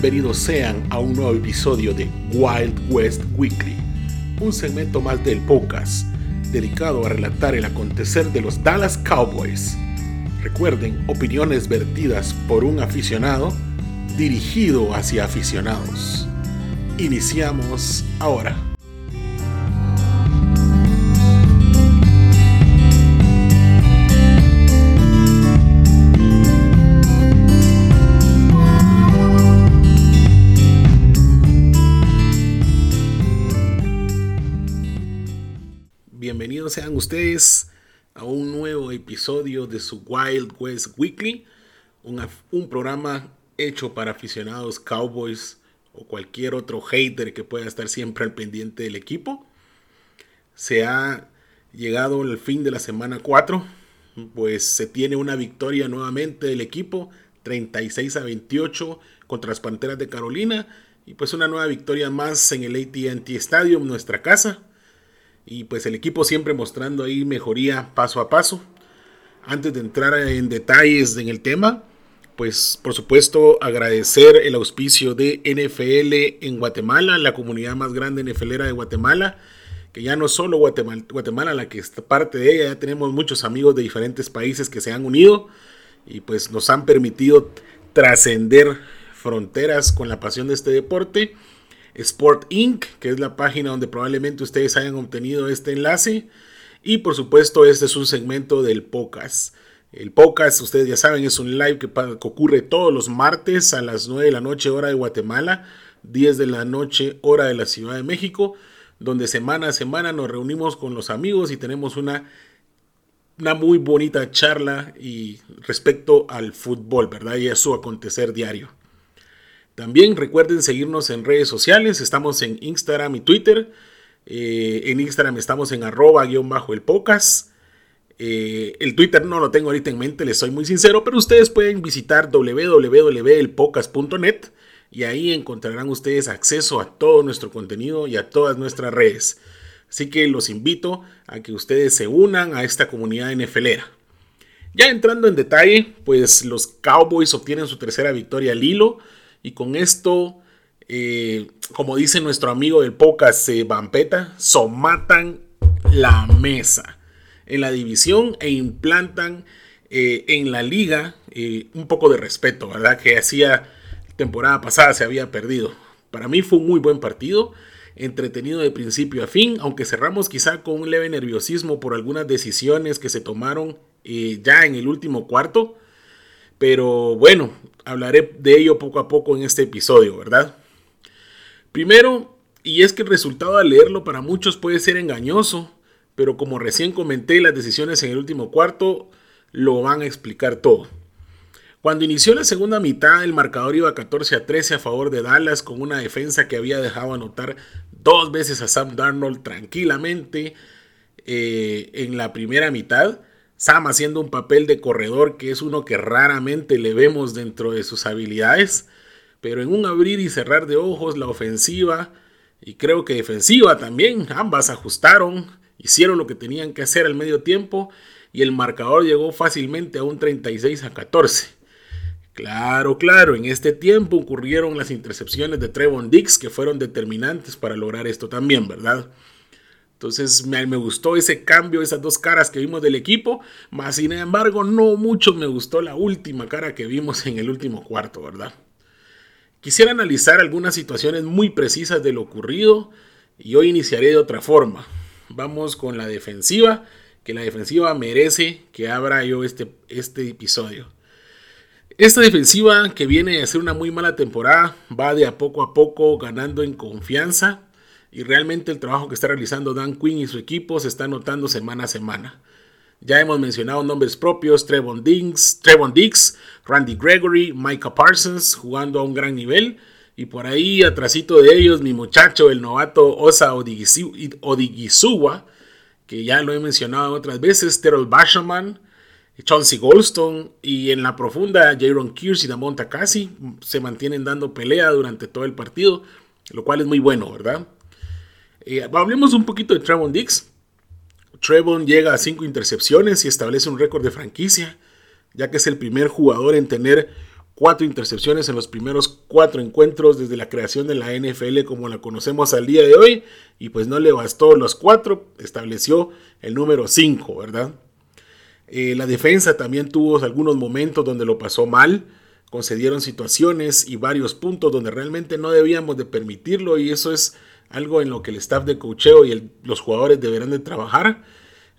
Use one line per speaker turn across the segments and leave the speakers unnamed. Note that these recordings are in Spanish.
Bienvenidos sean a un nuevo episodio de Wild West Weekly, un segmento más del podcast dedicado a relatar el acontecer de los Dallas Cowboys. Recuerden, opiniones vertidas por un aficionado dirigido hacia aficionados. Iniciamos ahora. Sean ustedes a un nuevo episodio de su Wild West Weekly, un programa hecho para aficionados Cowboys o cualquier otro hater que pueda estar siempre al pendiente del equipo. Se ha llegado el fin de la semana 4, pues se tiene una victoria nuevamente del equipo, 36 a 28 contra las Panteras de Carolina y pues una nueva victoria más en el AT&T Stadium, nuestra casa y pues el equipo siempre mostrando ahí mejoría paso a paso. Antes de entrar en detalles en el tema, pues por supuesto agradecer el auspicio de NFL en Guatemala, la comunidad más grande NFLera de Guatemala, que ya no solo Guatemala, Guatemala, la que está parte de ella, ya tenemos muchos amigos de diferentes países que se han unido y pues nos han permitido trascender fronteras con la pasión de este deporte Sport Inc., que es la página donde probablemente ustedes hayan obtenido este enlace. Y por supuesto, este es un segmento del podcast. El podcast, ustedes ya saben, es un live que, ocurre todos los martes a las 9 de la noche, hora de Guatemala, 10 de la noche, hora de la Ciudad de México, donde semana a semana nos reunimos con los amigos y tenemos una, una muy bonita charla y respecto al fútbol, ¿verdad? Y a su acontecer diario. También recuerden seguirnos en redes sociales, estamos en Instagram y Twitter. Eh, en Instagram estamos en arroba guion bajo el podcast. Eh, el Twitter no lo tengo ahorita en mente, les soy muy sincero, pero ustedes pueden visitar www.elpocas.net y ahí encontrarán ustedes acceso a todo nuestro contenido y a todas nuestras redes. Así que los invito a que ustedes se unan a esta comunidad NFLera. Ya entrando en detalle, pues los Cowboys obtienen su tercera victoria al hilo y con esto, eh, como dice nuestro amigo del podcast eh, Vampeta, somatan la mesa en la división e implantan eh, en la liga un poco de respeto, ¿verdad? Que hacía temporada pasada se había perdido. Para mí fue un muy buen partido, entretenido de principio a fin, aunque cerramos quizá con un leve nerviosismo por algunas decisiones que se tomaron ya en el último cuarto. Pero bueno, hablaré de ello poco a poco en este episodio, ¿verdad? Primero, y es que el resultado al leerlo para muchos puede ser engañoso, pero como recién comenté, las decisiones en el último cuarto lo van a explicar todo. Cuando inició la segunda mitad, el marcador iba 14 a 13 a favor de Dallas con una defensa que había dejado anotar dos veces a Sam Darnold tranquilamente eh, en la primera mitad. Sam haciendo un papel de corredor que es uno que raramente le vemos dentro de sus habilidades, pero en un abrir y cerrar de ojos la ofensiva y creo que defensiva también, ambas ajustaron, hicieron lo que tenían que hacer al medio tiempo y el marcador llegó fácilmente a un 36 a 14. Claro, claro, en este tiempo ocurrieron las intercepciones de Trevon Dix que fueron determinantes para lograr esto también, ¿verdad? Entonces me, gustó ese cambio, esas dos caras que vimos del equipo, más sin embargo no mucho me gustó la última cara que vimos en el último cuarto, ¿verdad? Quisiera analizar algunas situaciones muy precisas de lo ocurrido y hoy iniciaré de otra forma. Vamos con la defensiva, que la defensiva merece que abra yo este, este episodio. Esta defensiva que viene a ser una muy mala temporada va de a poco a poco ganando en confianza y realmente el trabajo que está realizando Dan Quinn y su equipo se está notando semana a semana. Ya hemos mencionado nombres propios, Trevon Dix Randy Gregory, Micah Parsons jugando a un gran nivel. Y por ahí, atrásito de ellos, mi muchacho, el novato Osa Odigizuwa, que ya lo he mencionado otras veces, Terrell Bashaman, Chauncey Goldstone y en la profunda Jaron Kears y Damon Takasi se mantienen dando pelea durante todo el partido, lo cual es muy bueno, ¿verdad? Hablemos un poquito de Trevon Dix. Trevon llega a 5 intercepciones y establece un récord de franquicia, ya que es el primer jugador en tener cuatro intercepciones en los primeros cuatro encuentros desde la creación de la NFL como la conocemos al día de hoy. Y pues no le bastó los cuatro, estableció el número 5, ¿verdad? Eh, la defensa también tuvo algunos momentos donde lo pasó mal. Concedieron situaciones y varios puntos donde realmente no debíamos de permitirlo y eso es algo en lo que el staff de cocheo y los jugadores deberán de trabajar.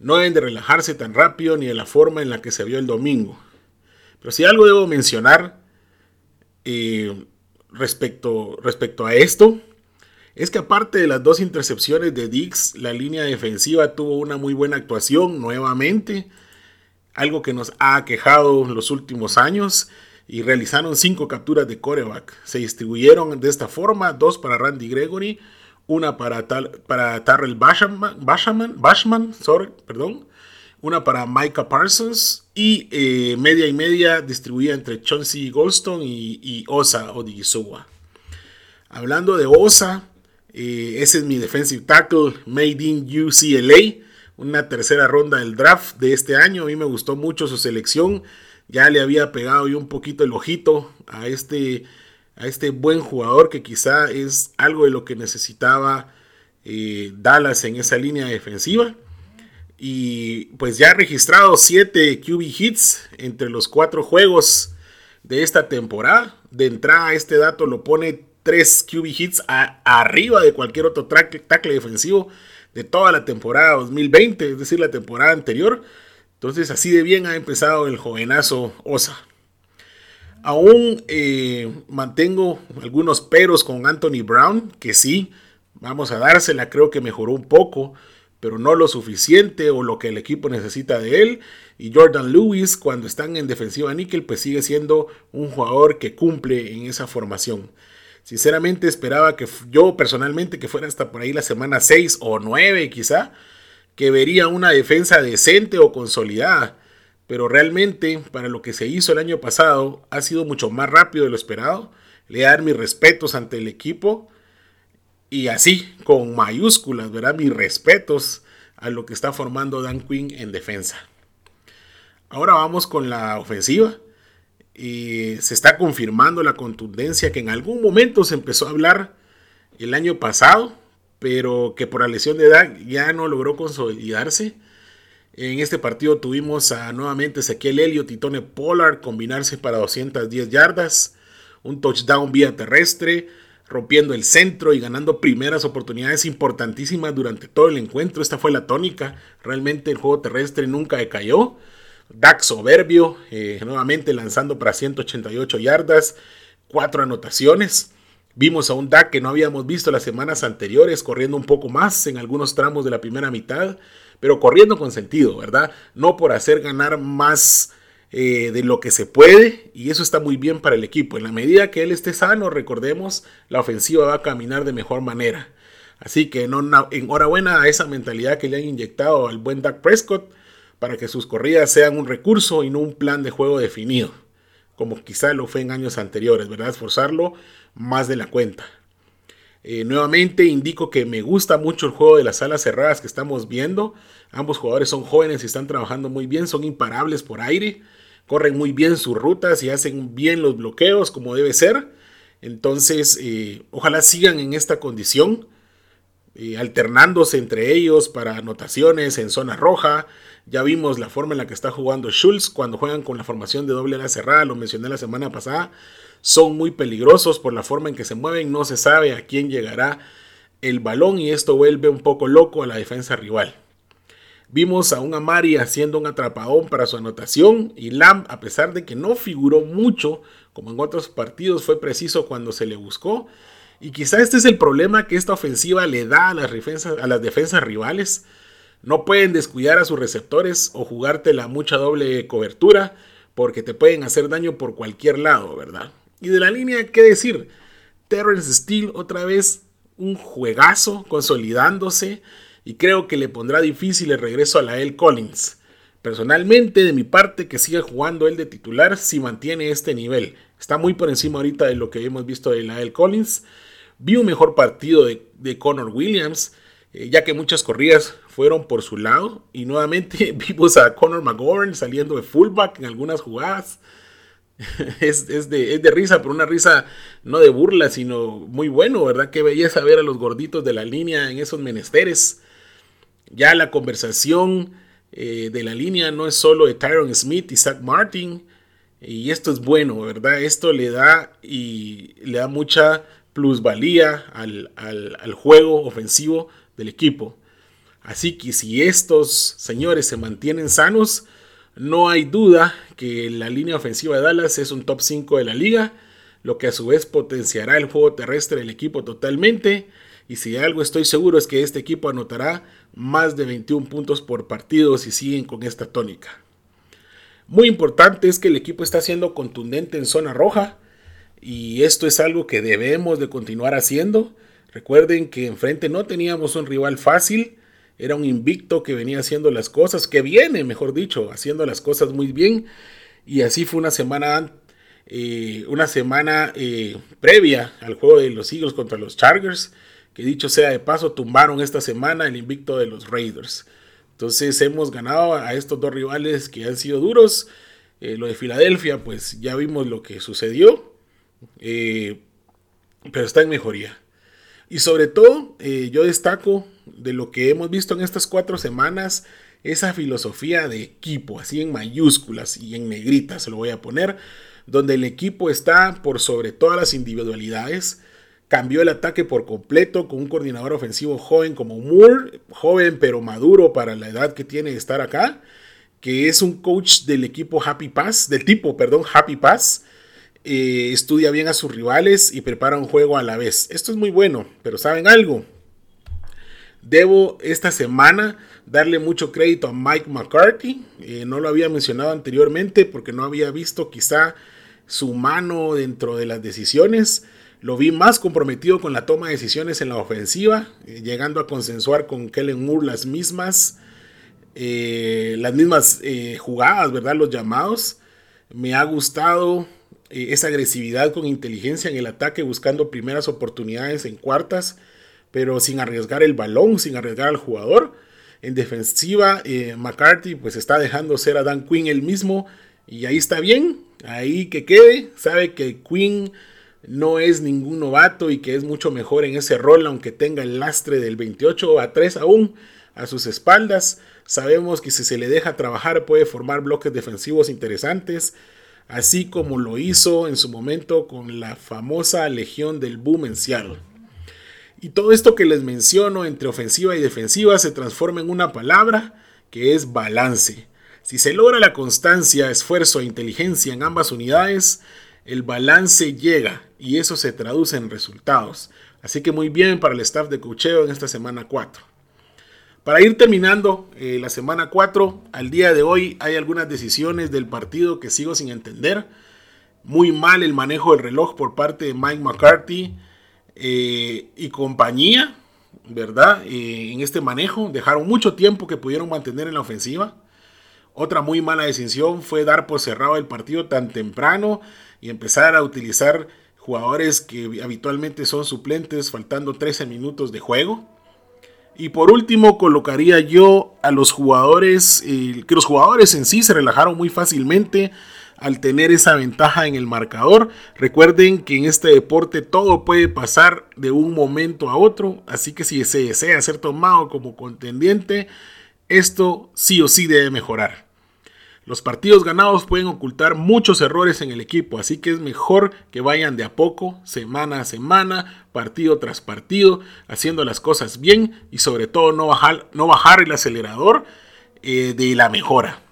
No deben de relajarse tan rápido ni de la forma en la que se vio el domingo. Pero si algo debo mencionar eh, respecto, respecto a esto, es que aparte de las dos intercepciones de Dix, la línea defensiva tuvo una muy buena actuación nuevamente, algo que nos ha quejado en los últimos años, y realizaron cinco capturas de coreback. Se distribuyeron de esta forma, dos para Randy Gregory, una para, tal, para Tarrell Bashman, Bashman, sorry, perdón, una para Micah Parsons y eh, media y media distribuida entre Chauncey Goldstone y, Osa Odigisuwa. Hablando de Osa, eh, ese es mi defensive tackle made in UCLA, una tercera ronda del draft de este año. A mí me gustó mucho su selección. Ya le había pegado yo un poquito el ojito a este, a este buen jugador que quizá es algo de lo que necesitaba eh, Dallas en esa línea defensiva. Y pues ya ha registrado 7 QB hits entre los 4 juegos de esta temporada. De entrada, este dato lo pone 3 QB hits arriba de cualquier otro tackle defensivo de toda la temporada 2020, es decir, la temporada anterior. Entonces, así de bien ha empezado el jovenazo Osa. Aún eh, mantengo algunos peros con Anthony Brown, que sí, vamos a dársela, creo que mejoró un poco pero no lo suficiente o lo que el equipo necesita de él. Y Jordan Lewis, cuando están en defensiva níquel, pues sigue siendo un jugador que cumple en esa formación. Sinceramente esperaba que yo personalmente que fuera hasta por ahí la semana 6 o 9 quizá, que vería una defensa decente o consolidada. Pero realmente para lo que se hizo el año pasado ha sido mucho más rápido de lo esperado. Le dar mis respetos ante el equipo y así, con mayúsculas, ¿verdad? Mis respetos a lo que está formando Dan Quinn en defensa. Ahora vamos con la ofensiva. Y se está confirmando la contundencia que en algún momento se empezó a hablar el año pasado, pero que por la lesión de edad ya no logró consolidarse. En este partido tuvimos a nuevamente Ezequiel Elliott y Tony Pollard combinarse para 210 yardas, un touchdown vía terrestre, rompiendo el centro y ganando primeras oportunidades importantísimas durante todo el encuentro. Esta fue la tónica. Realmente el juego terrestre nunca decayó. Dak soberbio, eh, nuevamente lanzando para 188 yardas, cuatro anotaciones. Vimos a un Dak que no habíamos visto las semanas anteriores, corriendo un poco más en algunos tramos de la primera mitad, pero corriendo con sentido, ¿verdad? No por hacer ganar más eh, de lo que se puede y eso está muy bien para el equipo. En la medida que él esté sano, recordemos, la ofensiva va a caminar de mejor manera. Así que enhorabuena a esa mentalidad que le han inyectado al buen Dak Prescott para que sus corridas sean un recurso y no un plan de juego definido, como quizá lo fue en años anteriores, ¿verdad? Esforzarlo más de la cuenta. Eh, nuevamente indico que me gusta mucho el juego de las alas cerradas que estamos viendo. Ambos jugadores son jóvenes y están trabajando muy bien, son imparables por aire corren muy bien sus rutas y hacen bien los bloqueos como debe ser. Entonces, eh, ojalá sigan en esta condición, eh, alternándose entre ellos para anotaciones en zona roja. Ya vimos la forma en la que está jugando Schultz cuando juegan con la formación de doble ala cerrada, lo mencioné la semana pasada. Son muy peligrosos por la forma en que se mueven, no se sabe a quién llegará el balón y esto vuelve un poco loco a la defensa rival. Vimos a un Amari haciendo un atrapadón para su anotación y Lamb, a pesar de que no figuró mucho, como en otros partidos, fue preciso cuando se le buscó. Y quizá este es el problema que esta ofensiva le da a las defensas, a las defensas rivales. No pueden descuidar a sus receptores o jugarte la mucha doble cobertura porque te pueden hacer daño por cualquier lado, ¿verdad? Y de la línea, ¿qué decir? Terrence Steele otra vez un juegazo consolidándose y creo que le pondrá difícil el regreso a la L. Collins. Personalmente, de mi parte, que siga jugando él de titular si mantiene este nivel. Está muy por encima ahorita de lo que hemos visto de la L. Collins. Vi un mejor partido de, Connor Williams, eh, ya que muchas corridas fueron por su lado. Y nuevamente vimos a Connor McGovern saliendo de fullback en algunas jugadas. es, de, de, risa, pero una risa no de burla, sino muy bueno, ¿verdad? Qué belleza ver a los gorditos de la línea en esos menesteres. Ya la conversación eh, de la línea no es solo de Tyron Smith y Zach Martin, y esto es bueno, ¿verdad? Esto le da y le da mucha plusvalía al, al juego ofensivo del equipo. Así que si estos señores se mantienen sanos, no hay duda que la línea ofensiva de Dallas es un top 5 de la liga, lo que a su vez potenciará el juego terrestre del equipo totalmente. Y si algo estoy seguro es que este equipo anotará más de 21 puntos por partido si siguen con esta tónica. Muy importante es que el equipo está siendo contundente en zona roja y esto es algo que debemos de continuar haciendo. Recuerden que enfrente no teníamos un rival fácil era un invicto que venía haciendo las cosas, que viene, mejor dicho, haciendo las cosas muy bien. Y así fue una semana, eh, una semana eh, previa al juego de los Eagles contra los Chargers, que dicho sea de paso, tumbaron esta semana el invicto de los Raiders. Entonces hemos ganado a estos dos rivales que han sido duros. Eh, lo de Filadelfia, pues ya vimos lo que sucedió, pero está en mejoría. Y sobre todo, yo destaco de lo que hemos visto en estas cuatro semanas, esa filosofía de equipo, así en mayúsculas y en negritas se lo voy a poner, donde el equipo está por sobre todas las individualidades. Cambió el ataque por completo con un coordinador ofensivo joven como Moore, joven pero maduro para la edad que tiene de estar acá, que es un coach del equipo Happy Pass, del tipo, perdón, Happy Pass, eh, estudia bien a sus rivales y prepara un juego a la vez. Esto es muy bueno, pero ¿saben algo? Debo esta semana darle mucho crédito a Mike McCarthy. Eh, no lo había mencionado anteriormente porque no había visto quizá su mano dentro de las decisiones. Lo vi más comprometido con la toma de decisiones en la ofensiva, eh, llegando a consensuar con Kellen Moore las mismas, las mismas jugadas, ¿verdad? Los llamados. Me ha gustado eh, esa agresividad con inteligencia en el ataque, buscando primeras oportunidades en cuartas, pero sin arriesgar el balón, sin arriesgar al jugador. En defensiva, eh, McCarthy pues está dejando ser a Dan Quinn el mismo y ahí está bien, ahí que quede, sabe que Quinn no es ningún novato y que es mucho mejor en ese rol, aunque tenga el lastre del 28 a 3 aún a sus espaldas. Sabemos que si se le deja trabajar puede formar bloques defensivos interesantes así como lo hizo en su momento con la famosa Legión del Boom en Seattle. Y todo esto que les menciono entre ofensiva y defensiva se transforma en una palabra que es balance. Si se logra la constancia, esfuerzo e inteligencia en ambas unidades, el balance llega y eso se traduce en resultados. Así que muy bien para el staff de cocheo en esta semana 4. Para ir terminando eh, la semana 4, al día de hoy hay algunas decisiones del partido que sigo sin entender. Muy mal el manejo del reloj por parte de Mike McCarthy eh, y compañía, ¿verdad? Eh, en este manejo dejaron mucho tiempo que pudieron mantener en la ofensiva. Otra muy mala decisión fue dar por cerrado el partido tan temprano y empezar a utilizar jugadores que habitualmente son suplentes faltando 13 minutos de juego. Y por último, colocaría yo a los jugadores, eh, que los jugadores en sí se relajaron muy fácilmente al tener esa ventaja en el marcador. Recuerden que en este deporte todo puede pasar de un momento a otro, así que si se desea ser tomado como contendiente, esto sí o sí debe mejorar. Los partidos ganados pueden ocultar muchos errores en el equipo, así que es mejor que vayan de a poco, semana a semana, partido tras partido, haciendo las cosas bien y sobre todo no bajar, el acelerador eh, de la mejora.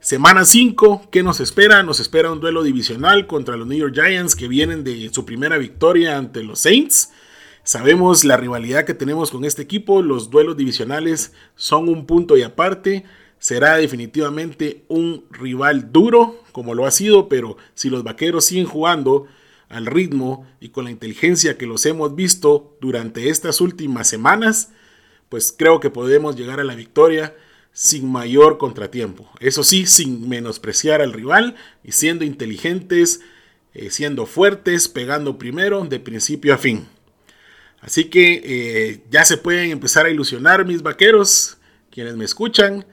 Semana 5, ¿qué nos espera? Nos espera un duelo divisional contra los New York Giants que vienen de su primera victoria ante los Saints. Sabemos la rivalidad que tenemos con este equipo, los duelos divisionales son un punto y aparte será definitivamente un rival duro, como lo ha sido, pero si los vaqueros siguen jugando al ritmo y con la inteligencia que los hemos visto durante estas últimas semanas, pues creo que podemos llegar a la victoria sin mayor contratiempo. Eso sí, sin menospreciar al rival y siendo inteligentes, eh, siendo fuertes, pegando primero de principio a fin. Así que eh, ya se pueden empezar a ilusionar mis vaqueros, quienes me escuchan.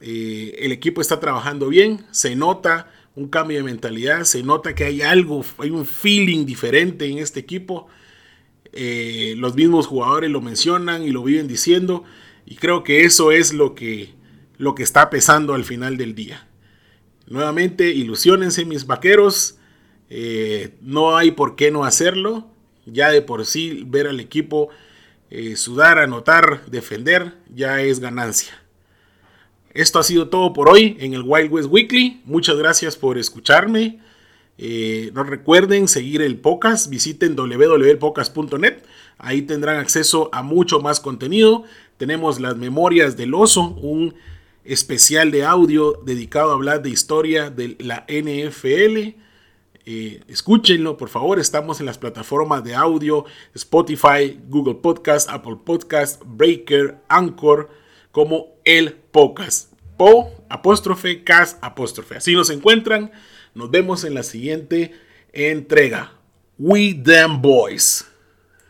Eh, el equipo está trabajando bien, se nota un cambio de mentalidad, se nota que hay algo, hay un feeling diferente en este equipo. Los mismos jugadores lo mencionan y lo viven diciendo y creo que eso es lo que, lo que está pesando al final del día. Nuevamente, ilusionense mis vaqueros, eh, no hay por qué no hacerlo, ya de por sí ver al equipo eh, sudar, anotar, defender, ya es ganancia. Esto ha sido todo por hoy en el Wild West Weekly. Muchas gracias por escucharme. Eh, no recuerden seguir el podcast, visiten www.podcast.net, ahí tendrán acceso a mucho más contenido. Tenemos las memorias del oso, un especial de audio dedicado a hablar de historia de la NFL. Eh, escúchenlo, por favor. Estamos en las plataformas de audio, Spotify, Google Podcast, Apple Podcast, Breaker, Anchor, como el podcast. Po, apóstrofe, cas, apóstrofe. Así nos encuentran. Nos vemos en la siguiente entrega. We Them Boys.